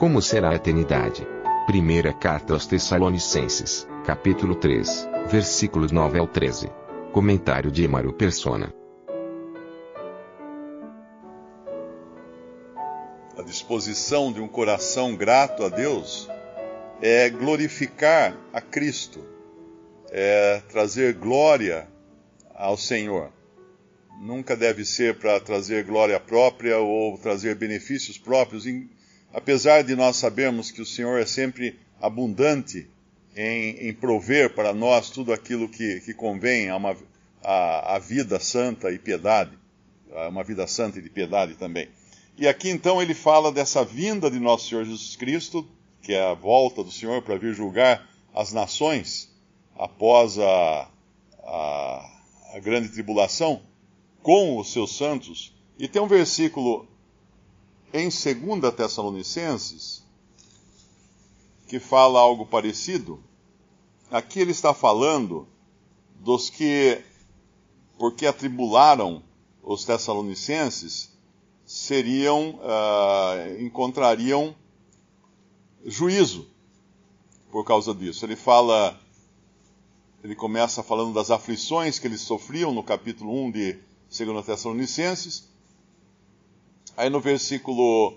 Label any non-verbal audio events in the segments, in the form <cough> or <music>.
Como será a eternidade? Primeira carta aos Tessalonicenses, capítulo 3, versículos 9 ao 13. Comentário de Emaro Persona. A disposição de um coração grato a Deus é glorificar a Cristo, é trazer glória ao Senhor. Nunca deve ser para trazer glória própria ou trazer benefícios próprios, apesar de nós sabermos que o Senhor é sempre abundante em, em prover para nós tudo aquilo que, que convém a, uma, a, a vida santa e piedade, uma vida santa e de piedade também. E aqui então ele fala dessa vinda de nosso Senhor Jesus Cristo, que é a volta do Senhor para vir julgar as nações após a, a, a grande tribulação com os seus santos. E tem um versículo em 2 Tessalonicenses que fala algo parecido. Aqui ele está falando dos que, porque atribularam os Tessalonicenses, seriam, uh, encontrariam juízo por causa disso. Ele fala, ele começa falando das aflições que eles sofriam no capítulo 1 de 2 Tessalonicenses. Aí no versículo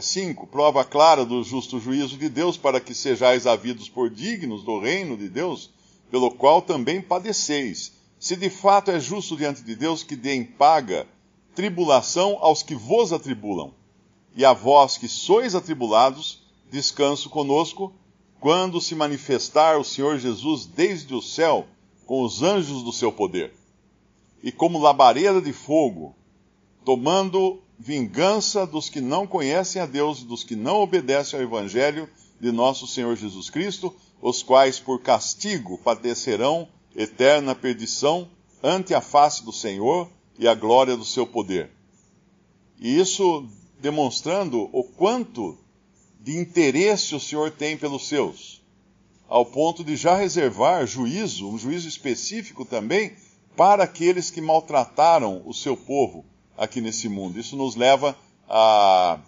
5, é, prova clara do justo juízo de Deus para que sejais havidos por dignos do reino de Deus, pelo qual também padeceis. Se de fato é justo diante de Deus que deem paga tribulação aos que vos atribulam, e a vós que sois atribulados, descanso conosco, quando se manifestar o Senhor Jesus desde o céu com os anjos do seu poder, e como labareda de fogo, tomando vingança dos que não conhecem a Deus e dos que não obedecem ao Evangelho de nosso Senhor Jesus Cristo, os quais por castigo padecerão eterna perdição ante a face do Senhor e a glória do seu poder. E isso demonstrando o quanto de interesse o Senhor tem pelos seus, ao ponto de já reservar juízo, um juízo específico também, para aqueles que maltrataram o seu povo aqui nesse mundo. Isso nos leva a,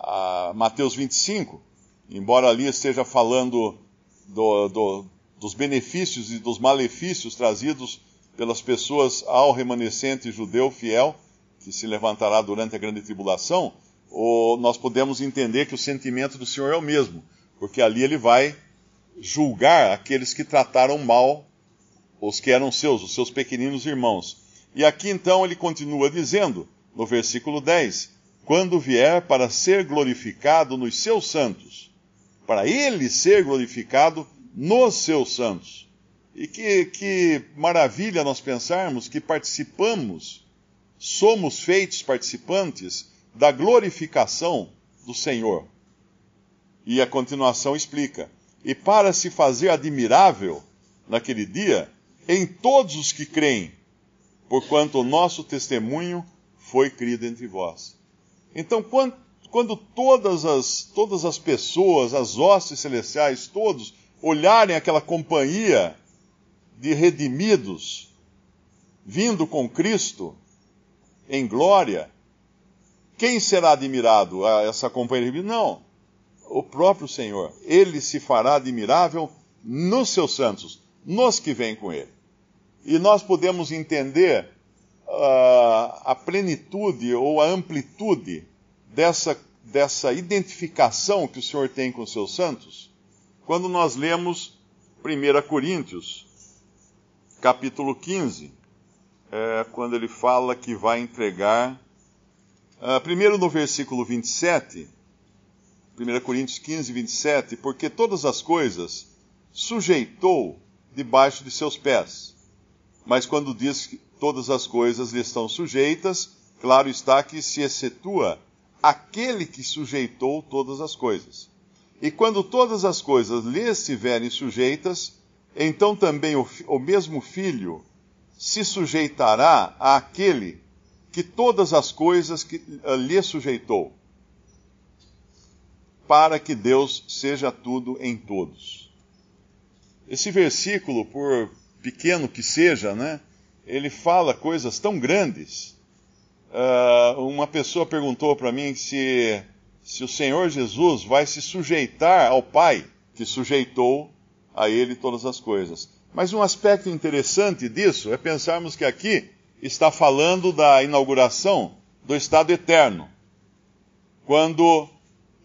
a Mateus 25, embora ali esteja falando do, do, dos benefícios e dos malefícios trazidos pelas pessoas ao remanescente judeu fiel, que se levantará durante a grande tribulação, ou nós podemos entender que o sentimento do Senhor é o mesmo, porque ali ele vai julgar aqueles que trataram mal os que eram seus, os seus pequeninos irmãos. E aqui então ele continua dizendo, no versículo 10: Quando vier para ser glorificado nos seus santos, para ele ser glorificado nos seus santos. E que, que maravilha nós pensarmos que participamos, somos feitos participantes da glorificação do Senhor. E a continuação explica: E para se fazer admirável naquele dia em todos os que creem, porquanto o nosso testemunho foi crido entre vós. Então, quando, todas, as, todas as pessoas, as hostes celestiais, todos, olharem aquela companhia de redimidos vindo com Cristo em glória, quem será admirado? a Essa companhia? Não, o próprio Senhor. Ele se fará admirável nos seus santos, nos que vêm com ele. E nós podemos entender uh, a plenitude ou a amplitude dessa, dessa identificação que o Senhor tem com os seus santos quando nós lemos 1 Coríntios, capítulo 15, é, quando ele fala que vai entregar Uh, primeiro no versículo 27, 1 Coríntios 15, 27, porque todas as coisas sujeitou debaixo de seus pés. Mas quando diz todas as coisas lhe estão sujeitas, claro está que se excetua aquele que sujeitou todas as coisas. E quando todas as coisas lhe estiverem sujeitas, então também o, o mesmo filho se sujeitará àquele que todas as coisas que, uh, lhe sujeitou, para que Deus seja tudo em todos. Esse versículo, por pequeno que seja, né, ele fala coisas tão grandes. Uh, uma pessoa perguntou para mim se, se o Senhor Jesus vai se sujeitar ao Pai, que sujeitou a ele todas as coisas. Mas um aspecto interessante disso é pensarmos que aqui está falando da inauguração do Estado eterno. Quando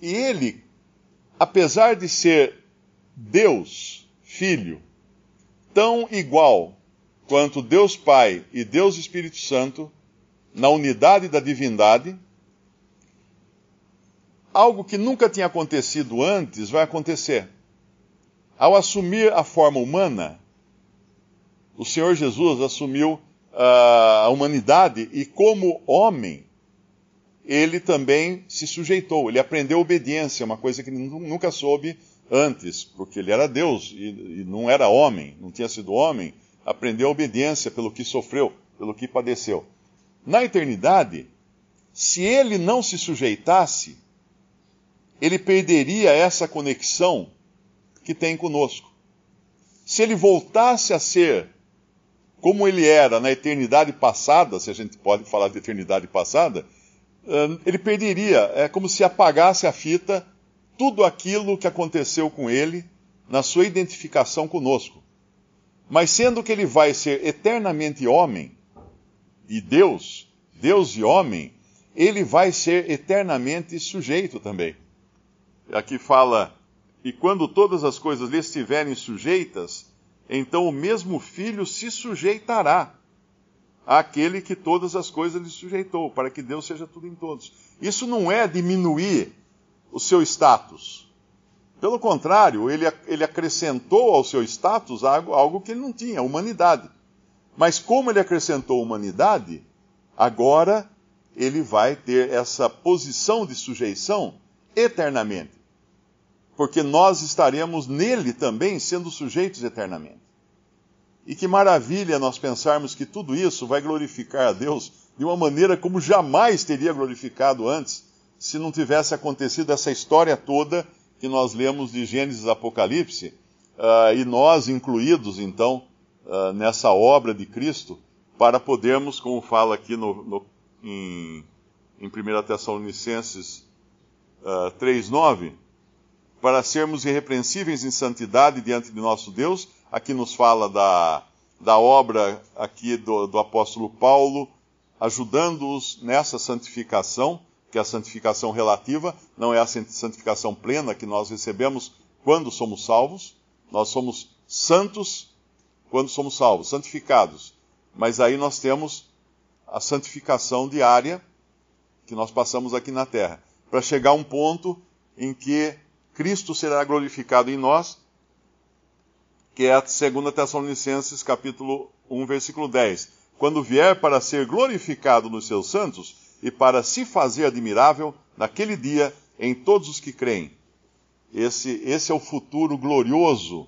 ele, apesar de ser Deus, Filho, tão igual quanto Deus Pai e Deus Espírito Santo, na unidade da divindade, algo que nunca tinha acontecido antes vai acontecer. Ao assumir a forma humana, o Senhor Jesus assumiu uh, a humanidade e, como homem, ele também se sujeitou, ele aprendeu obediência, uma coisa que ele nunca soube antes, porque ele era Deus e, e não era homem, não tinha sido homem, aprendeu obediência pelo que sofreu, pelo que padeceu. Na eternidade, se ele não se sujeitasse, ele perderia essa conexão que tem conosco. Se ele voltasse a ser como ele era na eternidade passada, se a gente pode falar de eternidade passada, ele perderia, é como se apagasse a fita tudo aquilo que aconteceu com ele na sua identificação conosco. Mas sendo que ele vai ser eternamente homem e Deus, Deus e homem, ele vai ser eternamente sujeito também. Aqui fala e quando todas as coisas lhe estiverem sujeitas, então o mesmo filho se sujeitará àquele que todas as coisas lhe sujeitou, para que Deus seja tudo em todos. Isso não é diminuir o seu status. Pelo contrário, ele, ele acrescentou ao seu status algo, algo que ele não tinha, a humanidade. Mas como ele acrescentou humanidade, agora ele vai ter essa posição de sujeição eternamente porque nós estaremos nele também sendo sujeitos eternamente. E que maravilha nós pensarmos que tudo isso vai glorificar a Deus de uma maneira como jamais teria glorificado antes, se não tivesse acontecido essa história toda que nós lemos de Gênesis e Apocalipse, uh, e nós incluídos, então, uh, nessa obra de Cristo, para podermos, como fala aqui no, no, em, em 1 Tessalonicenses uh, 3,9, para sermos irrepreensíveis em santidade diante de nosso Deus. Aqui nos fala da, da obra aqui do, do apóstolo Paulo, ajudando-os nessa santificação, que a santificação relativa, não é a santificação plena que nós recebemos quando somos salvos. Nós somos santos quando somos salvos, santificados. Mas aí nós temos a santificação diária que nós passamos aqui na terra, para chegar a um ponto em que Cristo será glorificado em nós, que é a 2 Tessalonicenses capítulo 1, versículo 10. Quando vier para ser glorificado nos seus santos e para se fazer admirável naquele dia em todos os que creem. Esse, esse é o futuro glorioso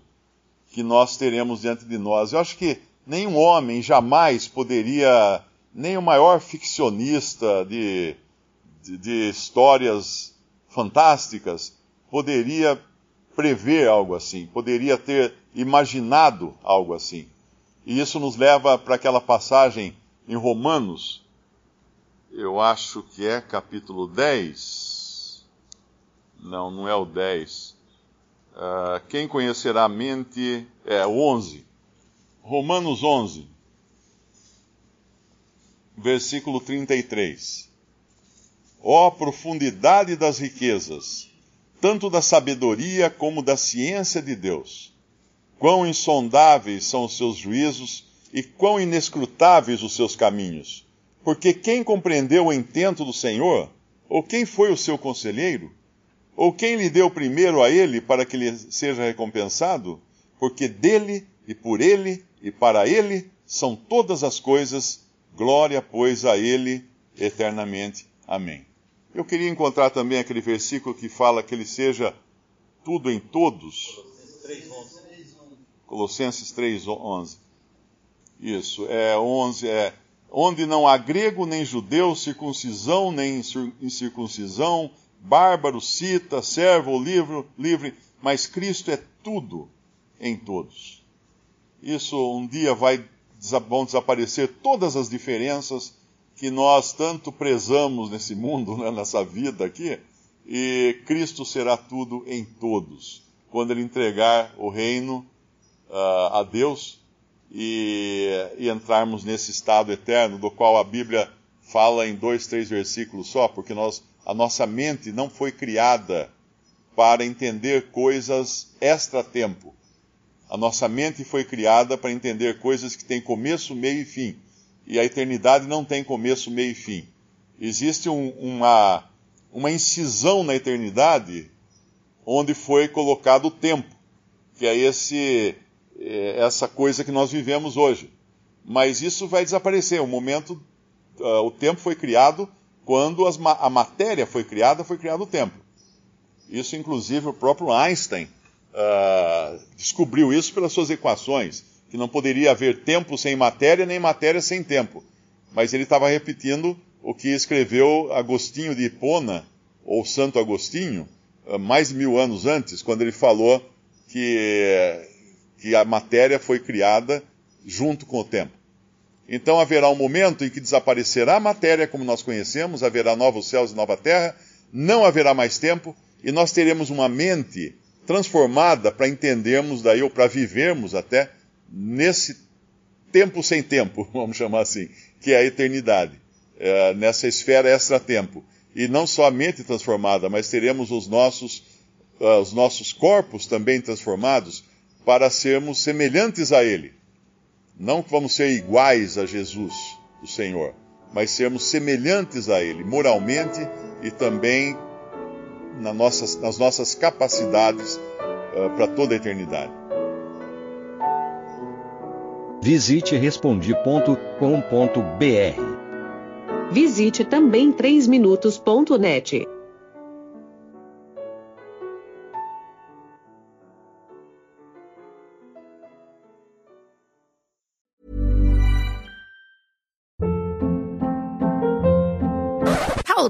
que nós teremos diante de nós. Eu acho que nenhum homem jamais poderia, nem o maior ficcionista de, de, de histórias fantásticas, poderia prever algo assim, poderia ter imaginado algo assim. E isso nos leva para aquela passagem em Romanos, eu acho que é capítulo 10. Não, não é o 10. Uh, ah, quem conhecerá a mente. É, o 11. Romanos 11, versículo 33. Ó oh, profundidade das riquezas! tanto da sabedoria como da ciência de Deus. Quão insondáveis são os seus juízos e quão inescrutáveis os seus caminhos. Porque quem compreendeu o intento do Senhor? Ou quem foi o seu conselheiro? Ou quem lhe deu primeiro a ele para que lhe seja recompensado? Porque dele e por ele e para ele são todas as coisas, glória, pois, a Ele eternamente. Amém. Eu queria encontrar também aquele versículo que fala que Ele seja tudo em todos. Colossenses 3:11. Isso, é 11, é onde não há grego nem judeu, circuncisão nem incircuncisão, bárbaro, cita, servo ou livre, mas Cristo é tudo em todos. Isso um dia vai vão desaparecer todas as diferenças que nós tanto prezamos nesse mundo, <laughs> né, nessa vida aqui, e Cristo será tudo em todos. Quando ele entregar o reino uh, a Deus e, e entrarmos nesse estado eterno, do qual a Bíblia fala em dois, três versículos só, porque nós, a nossa mente não foi criada para entender coisas extra-tempo. A nossa mente foi criada para entender coisas que têm começo, meio e fim. E a eternidade não tem começo, meio e fim. Existe um, uma, uma incisão na eternidade onde foi colocado o tempo, que é esse, essa coisa que nós vivemos hoje. Mas isso vai desaparecer. O momento, uh, o tempo foi criado quando as, a matéria foi criada, foi criado o tempo. Isso, inclusive, o próprio Einstein uh, descobriu isso pelas suas equações, que não poderia haver tempo sem matéria, nem matéria sem tempo. Mas ele estava repetindo o que escreveu Agostinho de Hipona, ou Santo Agostinho, uh, mais de mil anos antes, quando ele falou que, que a matéria foi criada junto com o tempo. Então haverá um momento em que desaparecerá a matéria como nós conhecemos, haverá novos céus e nova terra, não haverá mais tempo, e nós teremos uma mente transformada para entendermos daí, ou para vivermos até, nesse tempo sem tempo, <laughs> vamos chamar assim, que é a eternidade, é, nessa esfera extra-tempo. E não só a mente transformada, mas teremos os nossos, uh, os nossos corpos também transformados para sermos semelhantes a Ele. Não que vamos ser iguais a Jesus, o Senhor, mas sermos semelhantes a Ele, moralmente e também nas nossas, nas nossas capacidades uh, para toda a eternidade. Visite respondi.com.br. Visite também 3minutos.net.